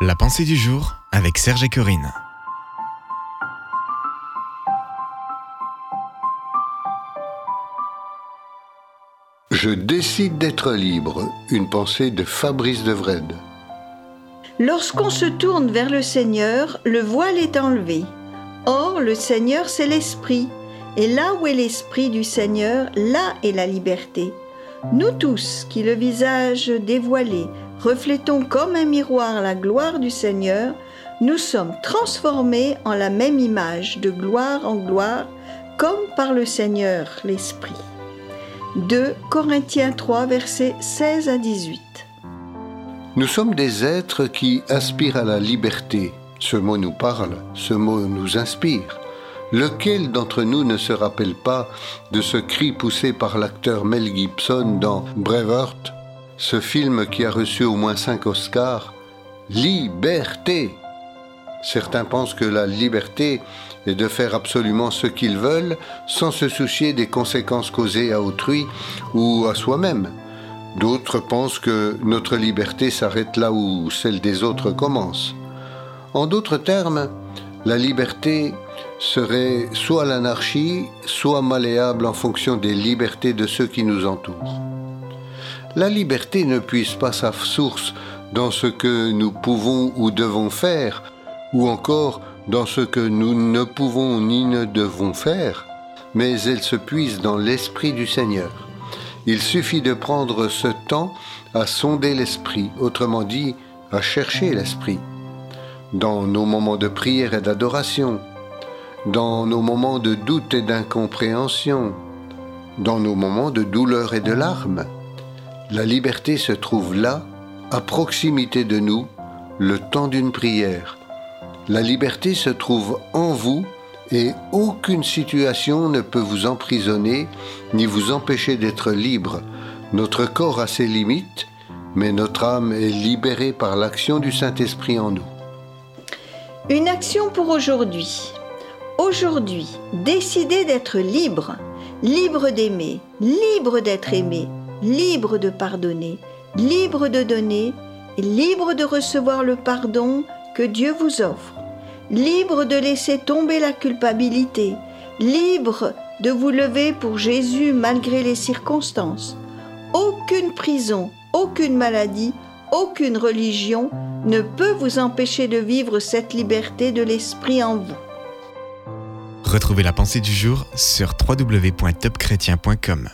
La pensée du jour avec Serge et Corinne. Je décide d'être libre. Une pensée de Fabrice de Vred. Lorsqu'on se tourne vers le Seigneur, le voile est enlevé. Or, le Seigneur, c'est l'Esprit. Et là où est l'Esprit du Seigneur, là est la liberté. Nous tous, qui le visage dévoilé, reflétons comme un miroir la gloire du Seigneur, nous sommes transformés en la même image, de gloire en gloire, comme par le Seigneur l'Esprit. 2 Corinthiens 3, versets 16 à 18. Nous sommes des êtres qui aspirent à la liberté. Ce mot nous parle, ce mot nous inspire. Lequel d'entre nous ne se rappelle pas de ce cri poussé par l'acteur Mel Gibson dans Braveheart, ce film qui a reçu au moins cinq Oscars Liberté Certains pensent que la liberté est de faire absolument ce qu'ils veulent sans se soucier des conséquences causées à autrui ou à soi-même. D'autres pensent que notre liberté s'arrête là où celle des autres commence. En d'autres termes, la liberté serait soit l'anarchie, soit malléable en fonction des libertés de ceux qui nous entourent. La liberté ne puise pas sa source dans ce que nous pouvons ou devons faire, ou encore dans ce que nous ne pouvons ni ne devons faire, mais elle se puise dans l'Esprit du Seigneur. Il suffit de prendre ce temps à sonder l'Esprit, autrement dit, à chercher l'Esprit. Dans nos moments de prière et d'adoration, dans nos moments de doute et d'incompréhension, dans nos moments de douleur et de larmes. La liberté se trouve là, à proximité de nous, le temps d'une prière. La liberté se trouve en vous et aucune situation ne peut vous emprisonner ni vous empêcher d'être libre. Notre corps a ses limites, mais notre âme est libérée par l'action du Saint-Esprit en nous. Une action pour aujourd'hui. Aujourd'hui, décidez d'être libre, libre d'aimer, libre d'être aimé, libre de pardonner, libre de donner, libre de recevoir le pardon que Dieu vous offre, libre de laisser tomber la culpabilité, libre de vous lever pour Jésus malgré les circonstances. Aucune prison, aucune maladie, aucune religion ne peut vous empêcher de vivre cette liberté de l'esprit en vous. Retrouvez la pensée du jour sur www.topchrétien.com.